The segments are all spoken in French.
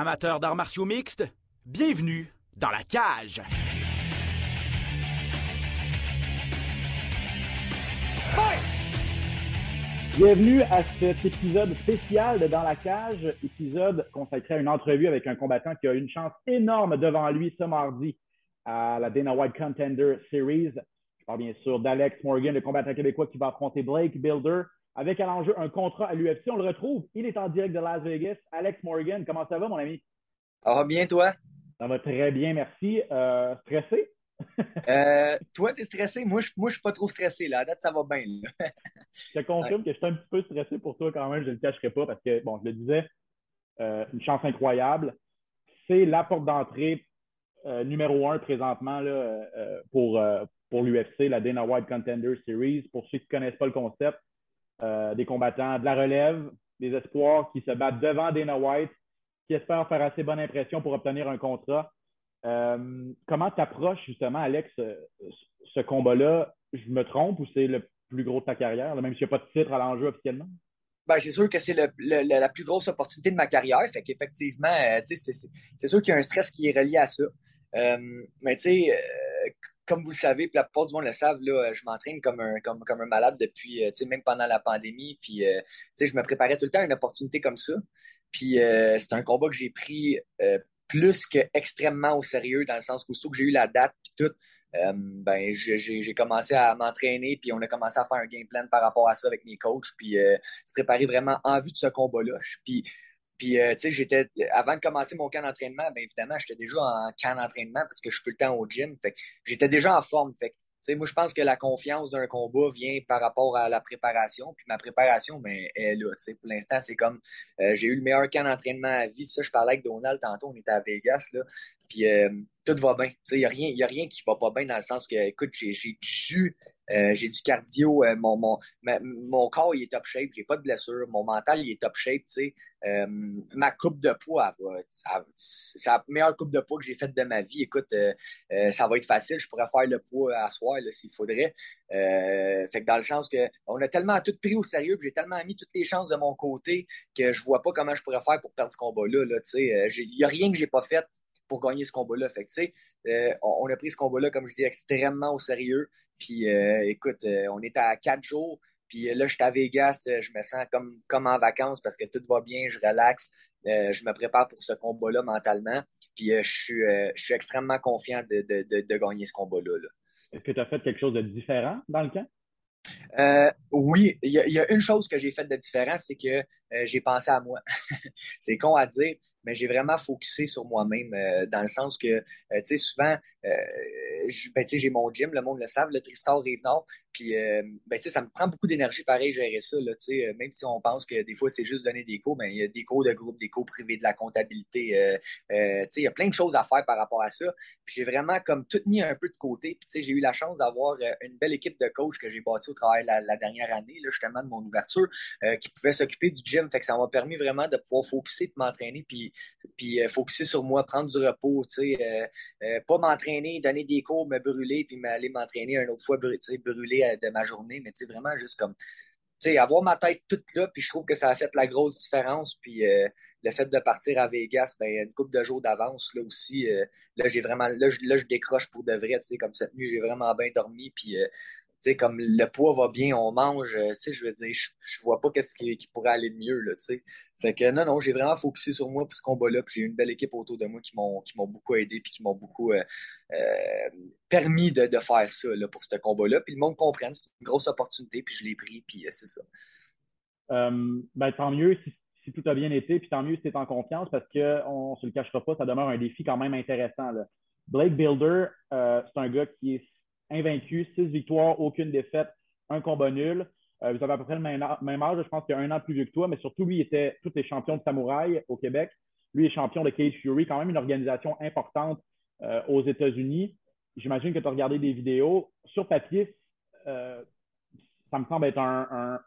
Amateurs d'arts martiaux mixtes, bienvenue dans la cage. Bienvenue à cet épisode spécial de Dans la cage, épisode consacré à une entrevue avec un combattant qui a une chance énorme devant lui ce mardi à la Dana White Contender Series. Je parle bien sûr d'Alex Morgan, le combattant québécois qui va affronter Blake Builder avec à l'enjeu un contrat à l'UFC. On le retrouve, il est en direct de Las Vegas. Alex Morgan, comment ça va mon ami? Ça va bien toi? Ça va très bien, merci. Euh, stressé? Euh, toi, tu es stressé? Moi, je ne suis pas trop stressé. Là. À date, ça va bien. je te confirme que je suis un petit peu stressé pour toi quand même. Je ne le cacherai pas parce que, bon, je le disais, euh, une chance incroyable. C'est la porte d'entrée euh, numéro un présentement là, pour, pour l'UFC, la Dana White Contender Series. Pour ceux qui ne connaissent pas le concept, des combattants de la relève, des espoirs qui se battent devant Dana White, qui espèrent faire assez bonne impression pour obtenir un contrat. Euh, comment tu approches justement, Alex, euh, ce, combat-là? Je me trompe ou c'est le plus gros de ta carrière, même s'il n'y a pas de titre à l'enjeu officiellement? Ben, c'est sûr que c'est la plus grosse opportunité de ma carrière. Fait qu'effectivement, euh, c'est sûr qu'il y a un stress qui est relié à ça. mais tu sais, comme vous le savez, puis la plupart du monde le savent, là, je m'entraîne comme un, comme, un malade depuis, même pendant la pandémie. Puis, je me préparais tout le temps à une opportunité comme ça. Puis, c'est un combat que j'ai pris plus que extrêmement au sérieux, dans le sens que que j'ai eu la date puis tout, euh, ben, j'ai commencé à m'entraîner, puis on a commencé à faire un game plan par rapport à ça avec mes coachs, puis euh, se préparer vraiment en vue de ce combat-là. Puis, puis euh, tu sais, j'étais, avant de commencer mon camp d'entraînement, bien évidemment, j'étais déjà en camp d'entraînement parce que je suis tout le temps au gym. Fait j'étais déjà en forme. Fait moi, je pense que la confiance d'un combat vient par rapport à la préparation. Puis ma préparation, ben, est là. Pour l'instant, c'est comme j'ai eu le meilleur camp d'entraînement à vie. Ça, je parlais avec Donald tantôt, on était à Vegas. Là, puis tout va bien. Il n'y a, rien, a rien qui va pas bien dans le sens que, écoute, j'ai du euh, j'ai du cardio, euh, mon, mon, mon corps il est top shape, j'ai pas de blessure, mon mental il est top shape. Euh, ma coupe de poids, c'est la meilleure coupe de poids que j'ai faite de ma vie. Écoute, ça va être facile, je pourrais faire le poids à soir s'il faudrait. fait que dans le sens que on a tellement tout pris au sérieux, j'ai tellement mis toutes les chances de mon côté que je vois pas comment je pourrais faire pour perdre ce combat-là. Là, il n'y a rien que j'ai pas fait pour gagner ce combat-là. Fait que, on, on, a pris ce combat-là, comme je dis, extrêmement au sérieux. Puis euh, écoute, euh, on est à quatre jours. Puis euh, là, je suis à Vegas, je me sens comme, comme en vacances parce que tout va bien, je relaxe. je me prépare pour ce combat-là mentalement. Puis je, suis, je suis extrêmement confiant de, de, de, gagner ce combat-là. Est-ce que tu as fait quelque chose de différent dans le camp? oui, il y, a une chose que j'ai faite de différent, c'est que j'ai pensé à moi. c'est con à dire, mais j'ai vraiment focusé sur moi-même dans le sens que, tu sais, souvent, ben, j'ai mon gym, le monde le savent, le Tristar Rive-Nord. Euh, ben, ça me prend beaucoup d'énergie, pareil, gérer ça. Là, euh, même si on pense que des fois, c'est juste donner des cours, ben, il y a des cours de groupe, des cours privés, de la comptabilité. Euh, il y a plein de choses à faire par rapport à ça. J'ai vraiment comme tout mis un peu de côté. Puis, j'ai eu la chance d'avoir une belle équipe de coachs que j'ai bâti au travail la, dernière année, justement, de mon ouverture, qui pouvait s'occuper du gym. Fait que ça m'a permis vraiment de pouvoir focuser, de m'entraîner, puis, puis focuser sur moi, prendre du repos, pas m'entraîner, donner des cours, me brûler, puis aller m'entraîner une autre fois, brûler de ma journée, mais vraiment juste comme, avoir ma tête toute là, puis je trouve que ça a fait la grosse différence, puis euh, le fait de partir à Vegas, ben, une couple de jours d'avance, là aussi, euh, là, j'ai vraiment, là je, là, je décroche pour de vrai, comme cette nuit, j'ai vraiment bien dormi, puis euh, comme le poids va bien, on mange, sais, je veux dire, je, je vois pas qu'est-ce qui, pourrait aller de mieux, là. Fait que non, non, j'ai vraiment focusé sur moi pour ce combat-là, puis j'ai une belle équipe autour de moi qui m'ont, qui m'ont beaucoup aidé, puis qui m'ont beaucoup euh, euh, permis de, de, faire ça, là, pour ce combat-là. Puis le monde comprenne, c'est une grosse opportunité, puis je l'ai pris, puis euh, c'est ça. ben, tant mieux si, si, tout a bien été, puis tant mieux si tu es en confiance, parce qu'on ne se le cachera pas, ça demeure un défi quand même intéressant. Là. Blake Builder, c'est un gars qui est invaincu, six victoires, aucune défaite, un combat nul. Euh, vous avez à peu près le même, âge, je pense qu'il y a un an plus vieux que toi, mais surtout, lui, il était tous les champions de samouraï au Québec. Lui est champion de Cage Fury, quand même une organisation importante euh, aux États-Unis. J'imagine que tu as regardé des vidéos. Sur papier, euh, ça me semble être un,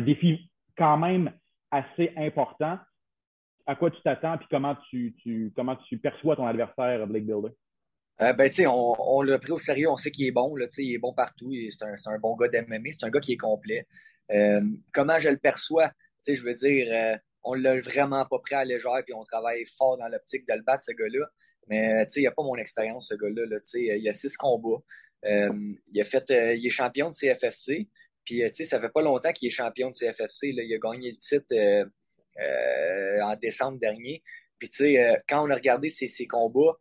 défi quand même assez important. À quoi tu t'attends et comment tu, tu, comment tu perçois ton adversaire, Blake Builder? Euh, ben, tu sais, on, on l'a pris au sérieux, on sait qu'il est bon, là, il est bon partout, c'est un, un, bon gars d'MMA, c'est un gars qui est complet. Euh, comment je le perçois? Tu sais, je veux dire, euh, on l'a vraiment pas pris à légère, puis on travaille fort dans l'optique de le battre, ce gars-là. Mais il n'y a pas mon expérience, ce gars-là. Là, il a six combats. il, a fait, il est champion de CFFC. Puis, ça fait pas longtemps qu'il est champion de CFFC. Là. Il a gagné le titre en décembre dernier. Puis, tu sais, quand on a regardé ses, ses combats,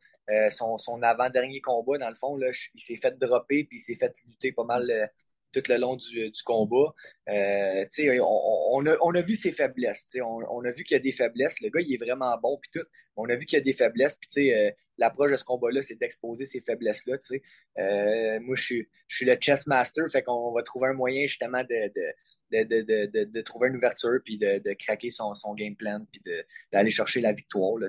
son, son avant-dernier combat, dans le fond, là, il s'est fait dropper, puis il s'est fait lutter pas mal tout le long du, combat. Euh, on, a, on, a, vu ses faiblesses. On, on, a vu qu'il y a des faiblesses. Le gars, il est vraiment bon. Puis tout. On a vu qu'il y a des faiblesses. Puis, euh, l'approche de ce combat-là, c'est d'exposer ces faiblesses-là. Euh, moi, je suis, je suis le chess master. Fait qu'on va trouver un moyen, justement, de, de, de, de trouver une ouverture, puis de, craquer son, son game plan, puis d'aller chercher la victoire. Là,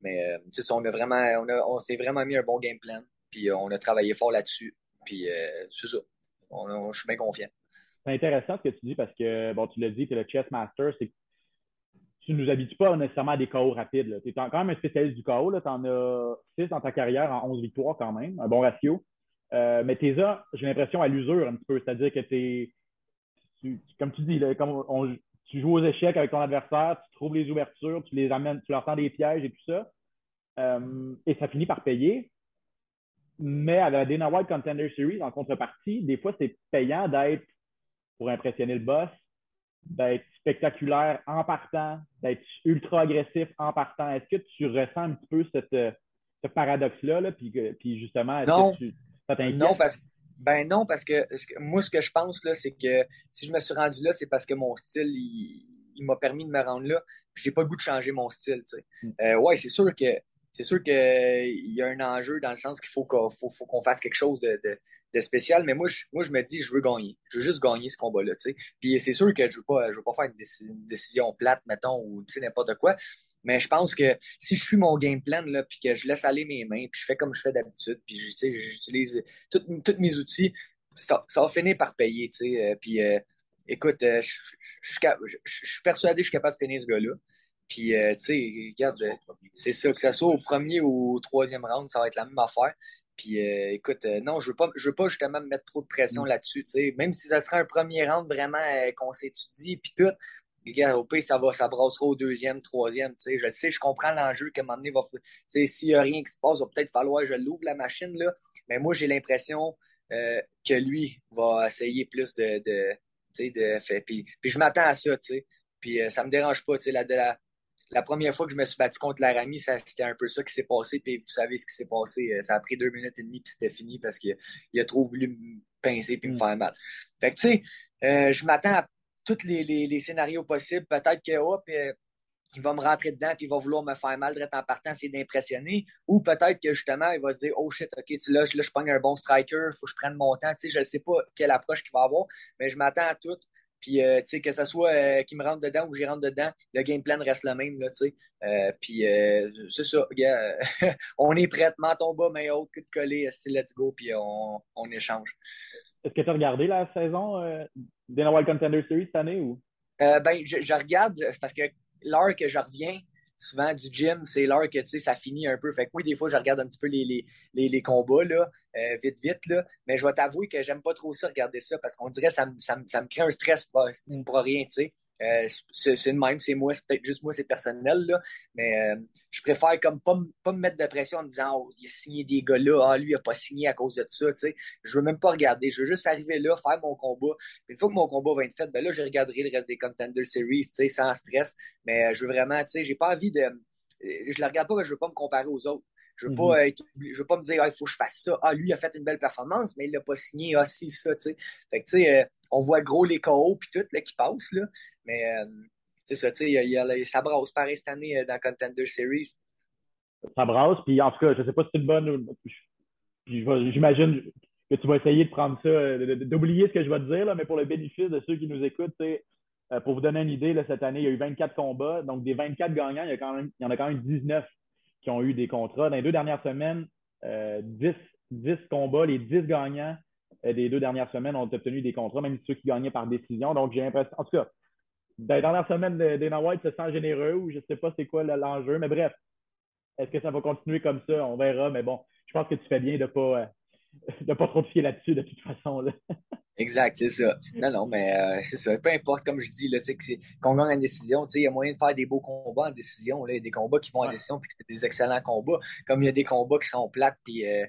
Mais on, a vraiment, on, on s'est vraiment mis un bon game plan. Puis, on a travaillé fort là-dessus. Puis, c'est ça je suis bien confiant. C'est intéressant ce que tu dis parce que, bon, tu l'as dit, tu es le chess master, c'est tu nous habitues pas nécessairement à des KO rapides. Tu es quand même un spécialiste du KO. Tu en as 6 dans ta carrière en 11 victoires quand même, un bon ratio. Euh, mais tes as, j'ai l'impression, à l'usure un petit peu. C'est-à-dire que tu, comme tu dis, tu joues aux échecs avec ton adversaire, tu trouves les ouvertures, tu les amènes, tu leur tends des pièges et tout ça. Euh, et ça finit par payer. Mais à la Dana White Contender Series, en contrepartie, des fois, c'est payant d'être, pour impressionner le boss, d'être spectaculaire en partant, d'être ultra agressif en partant. Est-ce que tu ressens un petit peu cette, ce paradoxe-là, là, puis, puis justement, est-ce non. que tu, ça t'inquiète? Non, parce que ben non, parce que, moi, ce que je pense, là, c'est que si je me suis rendu là, c'est parce que mon style, il, m'a permis de me rendre là. J'ai pas le goût de changer mon style, tu sais. Mm. Euh, ouais, c'est sûr que c'est sûr qu'il y a un enjeu dans le sens qu'il faut qu'on fasse quelque chose de, spécial, mais moi je, moi, je me dis, je veux gagner. Je veux juste gagner ce combat-là. Puis c'est sûr que je ne veux, pas, veux pas faire une, décision plate, mettons, ou n'importe quoi. Mais je pense que si je suis mon game plan, là, puis que je laisse aller mes mains, puis je fais comme je fais d'habitude, puis j'utilise tous mes outils, ça, va finir par payer. Euh, puis euh, écoute, euh, je, je, suis persuadé que je suis capable de finir ce gars-là. Puis, euh, tu sais, regarde, c'est ça, que ça soit au premier ou au troisième round, ça va être la même affaire. Puis, euh, écoute, euh, non, je veux pas, je veux pas justement me mettre trop de pression mm. là-dessus, tu sais. Même si ça serait un premier round vraiment qu'on s'étudie, puis tout, regarde, au pays, ça va, ça brassera au deuxième, troisième, tu sais. Je sais, je comprends l'enjeu moment donné, va, tu sais, s'il n'y a rien qui se passe, il va peut-être falloir que je l'ouvre la machine, là. Mais moi, j'ai l'impression que lui va essayer plus de, de tu sais, de fait. Puis, puis je m'attends à ça, tu sais. Puis ça me dérange pas, tu sais, la, la, la première fois que je me suis battu contre Laramie, c'était un peu ça qui s'est passé. Puis vous savez ce qui s'est passé. Euh, ça a pris deux minutes et demie, puis c'était fini parce qu'il a trop voulu me pincer puis me mm. faire mal. Fait que, tu sais, euh, je m'attends à tous les, scénarios possibles. Peut-être que, hop, euh, il va me rentrer dedans puis il va vouloir me faire mal direct en partant, c'est d'impressionner. Ou peut-être que justement, il va se dire Oh shit, ok, là, là, je pogne un bon striker, il faut que je prenne mon temps. Tu sais, je ne sais pas quelle approche qu'il va avoir, mais je m'attends à tout. Puis, euh, tu sais, que ce soit euh, qu'il me rentre dedans ou que j'y rentre dedans, le game plan reste le même, là, tu sais. Euh, puis, c'est ça, gars. on est prêt, menton bas, mais haute, que de coller, let's go, puis on, on échange. Est-ce que tu as regardé la saison des Wild Contender Series cette année ou? ben, je, je, regarde parce que l'heure que je reviens, souvent du gym, c'est l'heure que ça finit un peu. Fait que oui, des fois, je regarde un petit peu les, les, les, combats, là, euh, vite, vite. Là. Mais je vais t'avouer que j'aime pas trop ça, regarder ça, parce qu'on dirait que ça, ça, me crée un stress pour, pour rien, tu sais. Euh, c'est une même, c'est moi, c'est peut-être juste moi, c'est personnel, là, mais euh, je préfère comme pas, pas me mettre de pression en me disant Oh, il a signé des gars là, ah, lui, il a pas signé à cause de ça, tu sais. Je veux même pas regarder, je veux juste arriver là, faire mon combat. une fois que mon combat va être fait, ben là, je regarderai le reste des Contender Series, tu sais, sans stress. Mais euh, je veux vraiment, tu sais, j'ai pas envie de. Je le regarde pas, mais je veux pas me comparer aux autres. Je veux, pas mm-hmm. veux pas me dire, ah, il faut que je fasse ça. Ah, lui, il a fait une belle performance, mais il l'a pas signé. Ah, si, ça, tu sais. Fait que, tu sais, on voit gros les KO puis tout, là, qui passent, là. Mais euh, c'est ça, tu sais, ça brasse pareil cette année euh, dans Contender Series. Ça brasse, puis en tout cas, je ne sais pas si c'est une bonne. J'imagine que tu vas essayer de prendre ça, euh, d'oublier ce que je vais te dire, là, mais pour le bénéfice de ceux qui nous écoutent, pour vous donner une idée, là, cette année, il y a eu 24 combats. Donc, des 24 gagnants, il y, a quand même, il y en a quand même 19 qui ont eu des contrats. Dans les deux dernières semaines, 10, 10 combats, les 10 gagnants des deux dernières semaines ont obtenu des contrats, même ceux qui gagnaient par décision. Donc, j'ai l'impression, en tout cas, dans les dernières semaines, Dana White se sent généreux ou je ne sais pas c'est quoi l'enjeu. Mais bref, est-ce que ça va continuer comme ça? On verra. Mais bon, je pense que tu fais bien de ne pas, de pas trop te fier là-dessus de toute façon. Là. Exact, c'est ça. Non, non, mais euh, c'est ça. Peu importe, comme je dis, qu'on gagne en décision, il y a moyen de faire des beaux combats en décision. Là, des combats qui vont en décision, puis c'est des excellents combats. Comme il y a des combats qui sont plates, puis euh, euh,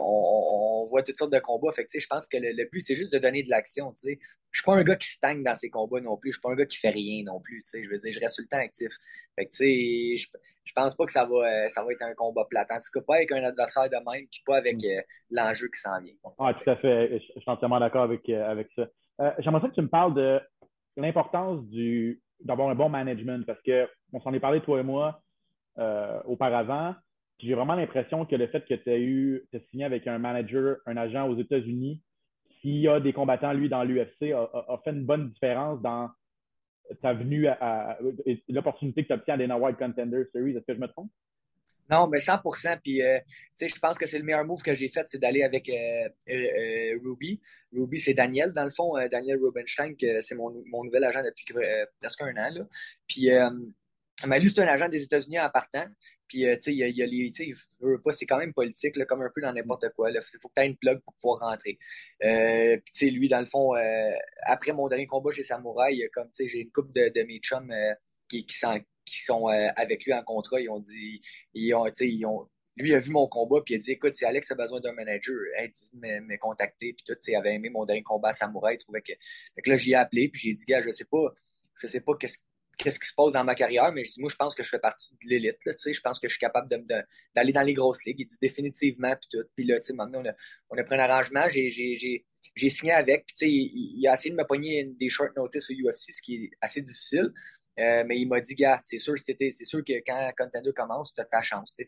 on, on, voit toutes sortes de combats. Fait je pense que le, but, c'est juste de donner de l'action. Je ne suis pas un gars qui stagne dans ces combats non plus. Je ne suis pas un gars qui fait rien non plus. Je veux dire, je reste tout le temps actif. Fait que, je, je pense pas que ça va, euh, ça va être un combat plat. En tout cas, pas avec un adversaire de même, puis pas avec mm. euh, l'enjeu qui s'en vient. Ah, tout à fait. Je suis entièrement d'accord avec, avec ça. J'aimerais que tu me parles de l'importance d'avoir un bon management parce qu'on s'en est parlé, toi et moi, auparavant j'ai vraiment l'impression que le fait que tu as eu, tu signé avec un manager, un agent aux États-Unis, qui a des combattants, lui, dans l'UFC, a, fait une bonne différence dans ta venue à, l'opportunité que tu obtiens à Dana White Contender Series. Est-ce que je me trompe? Non, mais 100 Puis, euh, je pense que c'est le meilleur move que j'ai fait, c'est d'aller avec euh, euh, Ruby. Ruby, c'est Daniel, dans le fond, Daniel Rubenstein, c'est mon, mon, nouvel agent depuis presque un an. Là. Puis, lui, c'est un agent des États-Unis en partant. Puis, euh, tu sais, il y, a les. Tu sais, c'est quand même politique, là, comme un peu dans n'importe quoi. Il faut que tu aies une plug pour pouvoir rentrer. Euh, puis, tu sais, lui, dans le fond, euh, après mon dernier combat chez Samouraï, comme, tu sais, j'ai une couple de, de mes chums qui, qui, sont, qui sont avec lui en contrat. Ils ont dit. Ils ont, ils ont. Lui a vu mon combat, puis il a dit Écoute, Alex a besoin d'un manager, il dit de me, contacter. Puis tout, il avait aimé mon dernier combat à Samouraï. Il trouvait que. Fait que là, j'y ai appelé, puis j'ai dit Gars, je sais pas, je sais pas qu'est-ce qu'est-ce qui se passe dans ma carrière, mais je dis, moi, je pense que je fais partie de l'élite. Je pense que je suis capable d'aller dans les grosses ligues. Il dit définitivement, puis tout. Puis là, maintenant, on a, on a pris un arrangement. J'ai signé avec. Puis, il, il, a essayé de me pogner des short notice au UFC, ce qui est assez difficile. Euh, mais il m'a dit, gars, c'est sûr, sûr que quand Contender commence, tu as ta chance. C'est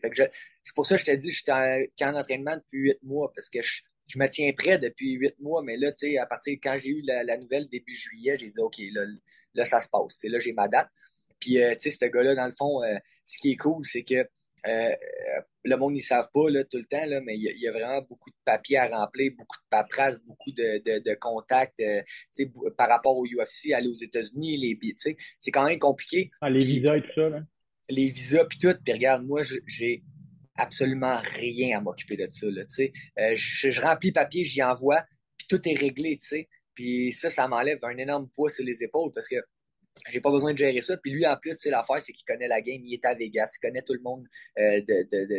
pour ça que je te dis, je suis en, entraînement depuis huit mois parce que je, me tiens prêt depuis huit mois. Mais là, à partir quand j'ai eu la, nouvelle début juillet, j'ai dit, OK, là, là, ça se passe. Là, j'ai ma date. Puis, euh, tu sais, ce gars-là, dans le fond, euh, ce qui est cool, c'est que euh, le monde, ils ne savent pas là, tout le temps, là, mais il y, a vraiment beaucoup de papiers à remplir, beaucoup de paperasse, beaucoup de, de, contacts par rapport au UFC, aller aux États-Unis, les c'est quand même compliqué. Ah, les visas et tout ça, là. Les visas, puis tout. Puis regarde, moi, j'ai absolument rien à m'occuper de ça. Là, je, je, remplis papier, j'y envoie, puis tout est réglé. tu sais. Puis ça, ça m'enlève un énorme poids sur les épaules parce que j'ai pas besoin de gérer ça. Puis lui, en plus, l'affaire, c'est qu'il connaît la game. Il est à Vegas. Il connaît tout le monde euh,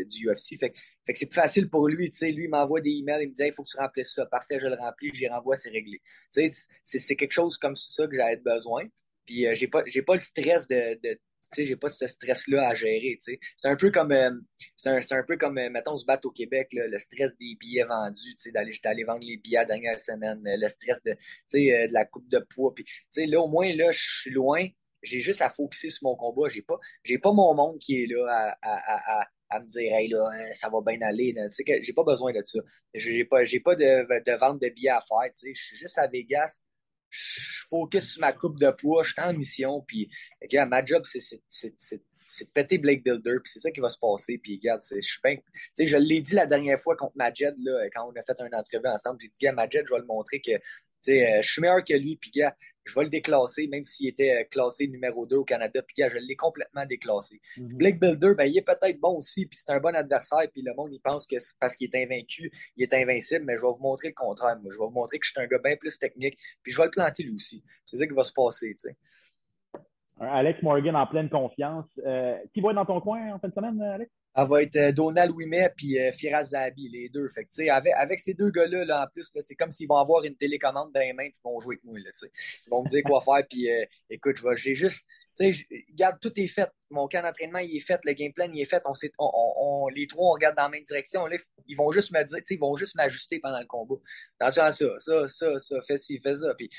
du UFC. Fait, que c'est plus facile pour lui. Tu sais, lui, il m'envoie des emails. Il me dit il faut que tu remplisses ça. Parfait, je le remplis. J'y renvoie, c'est réglé. Tu sais, c'est quelque chose comme ça que j'avais besoin. Puis euh, j'ai pas, pas le stress de, sais, j'ai pas ce stress-là à gérer, tu sais. C'est un peu comme, euh, c'est un, un, peu comme, euh, mettons, se battre au Québec, le stress des billets vendus, tu sais, d'aller, vendre les billets la dernière semaine, euh, le stress de, tu sais, de la coupe de poids, puis, tu sais, là, au moins, là, je suis loin, j'ai juste à focuser sur mon combat, j'ai pas, j'ai pas mon monde qui est là à, à me dire, hey, là, hein, ça va bien aller, tu sais, j'ai pas besoin de ça. J'ai pas, j'ai pas de, de vente de billets à faire, tu sais, je suis juste à Vegas, je focus sur ma coupe de poids, je suis en mission, puis regarde, ma job, c'est de péter Blake Builder, puis c'est ça qui va se passer. Puis regarde, je suis. Tu sais, je l'ai dit la dernière fois contre Majed, là, quand on a fait un entrevue ensemble, j'ai dit, gars, Majed, je vais le montrer que euh, je suis meilleur que lui, puis gars, je vais le déclasser, même s'il était euh, classé numéro 2 au Canada, puis je l'ai complètement déclassé. Mhm. Blake Builder, ben, il est peut-être bon aussi, puis c'est un bon adversaire, puis le monde, il pense que parce qu'il est invaincu, il est invincible, mais je vais vous montrer le contraire. Moi, je vais vous montrer que je suis un gars bien plus technique, puis je vais le planter lui aussi. C'est ça qui va se passer, tu sais. Alex Morgan en pleine confiance. Euh, qui va être dans ton coin en fin de semaine, Alex? Elle va être euh, Donald Ouimet puis euh, Firas Zabi, les deux. Fait avec, avec ces deux gars-là, là, en plus, c'est comme s'ils vont avoir une télécommande dans les mains et ils vont jouer avec moi. Là, ils vont me dire quoi faire. Puis euh, écoute, j'ai juste. Regarde, tout est fait. Mon camp d'entraînement, il est fait. Le game plan, il est fait. On, on, les trois, on regarde dans la même direction. Ils vont juste me dire, ils vont juste m'ajuster pendant le combat. Attention à ça, ça, ça, ça, fais ci, fais ça. Puis,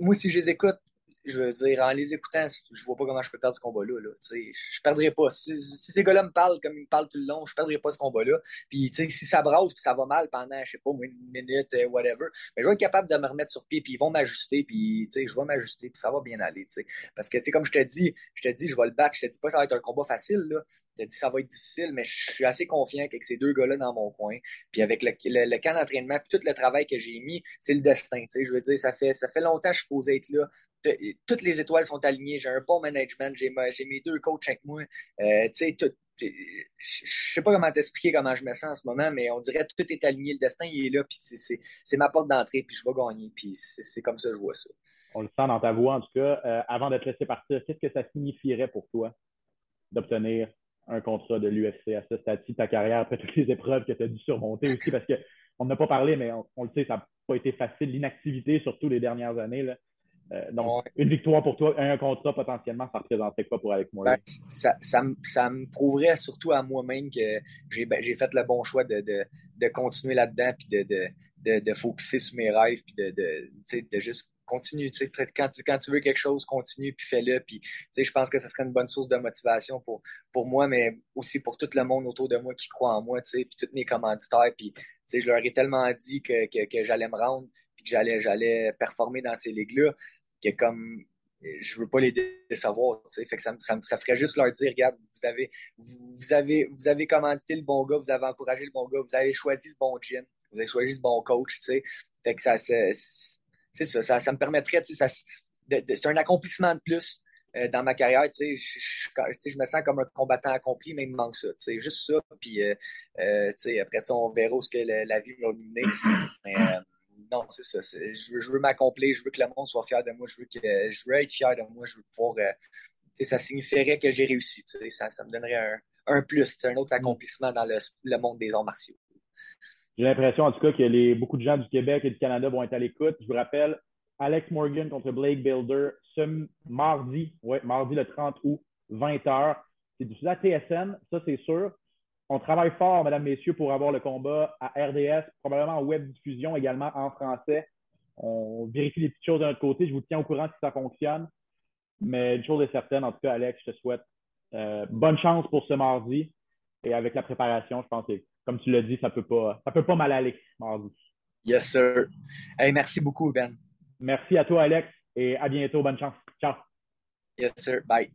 moi, si je les écoute, je veux dire, en les écoutant, je vois pas comment je peux perdre ce combat-là. Là, je perdrai pas. Si, ces gars-là me parlent comme ils me parlent tout le long, je perdrai pas ce combat-là. Puis si ça brasse puis ça va mal pendant, je sais pas, une minute, euh, whatever, mais je vais être capable de me remettre sur pied, puis ils vont m'ajuster, puis je vais m'ajuster, puis ça va bien aller. Parce que comme je te dis, je te dis, je vais le battre, je te dis pas que ça va être un combat facile. Là. Je te dis ça va être difficile, mais je suis assez confiant qu'avec ces deux gars-là dans mon coin, puis avec le, le, camp d'entraînement, puis tout le travail que j'ai mis, c'est le destin. Je veux dire, ça fait, ça fait longtemps que je suis posé être là toutes les étoiles sont alignées. J'ai un bon management. J'ai mes deux coachs avec moi. Euh, je sais pas comment t'expliquer comment je me sens en ce moment, mais on dirait que tout est aligné, le destin est là, puis c'est ma porte d'entrée, puis je vais gagner, puis c'est comme ça que je vois ça. On le sent dans ta voix, en tout cas. Euh, avant de te laisser partir, qu'est-ce que ça signifierait pour toi d'obtenir un contrat de l'UFC à ce stade-ci de ta carrière, après toutes les épreuves que tu as dû surmonter aussi, parce qu'on n'a pas parlé, mais on, le sait, ça n'a pas été facile, l'inactivité, surtout les dernières années. Là. Euh, donc, une victoire pour toi, un contrat potentiellement, ça représenterait quoi pour Alex Morgan? Ben, ça, ça, ça, me prouverait surtout à moi-même que j'ai ben, fait le bon choix de, de, de continuer là-dedans, puis de, de, de, focuser sur mes rêves, puis de, juste continuer. Quand, quand tu veux quelque chose, continue, puis fais-le. Puis je pense que ce serait une bonne source de motivation pour, pour moi, mais aussi pour tout le monde autour de moi qui croit en moi, puis tous mes commanditaires. Puis je leur ai tellement dit que, que, que j'allais me rendre que j'allais, j'allais performer dans ces ligues-là, que comme je veux pas les décevoir, fait que ça, ça, ferait juste leur dire, regarde, vous avez, vous, avez, vous avez commandité le bon gars, vous avez encouragé le bon gars, vous avez choisi le bon gym, vous avez choisi le bon coach, tu sais. Fait que ça, ça, ça, me permettrait, ça, c'est un accomplissement de plus euh, dans ma carrière, tu sais, je, me sens comme un combattant accompli, mais il me manque ça, tu sais, juste ça, puis euh, euh, tu sais, après ça, on verra ce que la vie va nous mener, non, c'est ça. Je veux, m'accomplir, je veux que le monde soit fier de moi, je veux, que, je veux être fier de moi, je veux pouvoir. Euh, ça signifierait que j'ai réussi. Ça, ça me donnerait un, un plus, un autre accomplissement dans le, monde des arts martiaux. J'ai l'impression, en tout cas, que les, beaucoup de gens du Québec et du Canada vont être à l'écoute. Je vous rappelle, Alex Morgan contre Blake Builder ce mardi, ouais, mardi le 30 août, 20h. C'est du à TSN, ça c'est sûr. On travaille fort, mesdames, messieurs, pour avoir le combat à RDS, probablement en web diffusion également en français. On vérifie les petites choses de notre côté. Je vous tiens au courant si ça fonctionne. Mais une chose est certaine, en tout cas, Alex, je te souhaite euh, bonne chance pour ce mardi. Et avec la préparation, je pense que, comme tu l'as dit, ça ne peut, pas, ça peut pas mal aller mardi. Yes, sir. merci beaucoup, Ben. Merci à toi, Alex, et à bientôt. Bonne chance. Ciao. Yes, sir. Bye.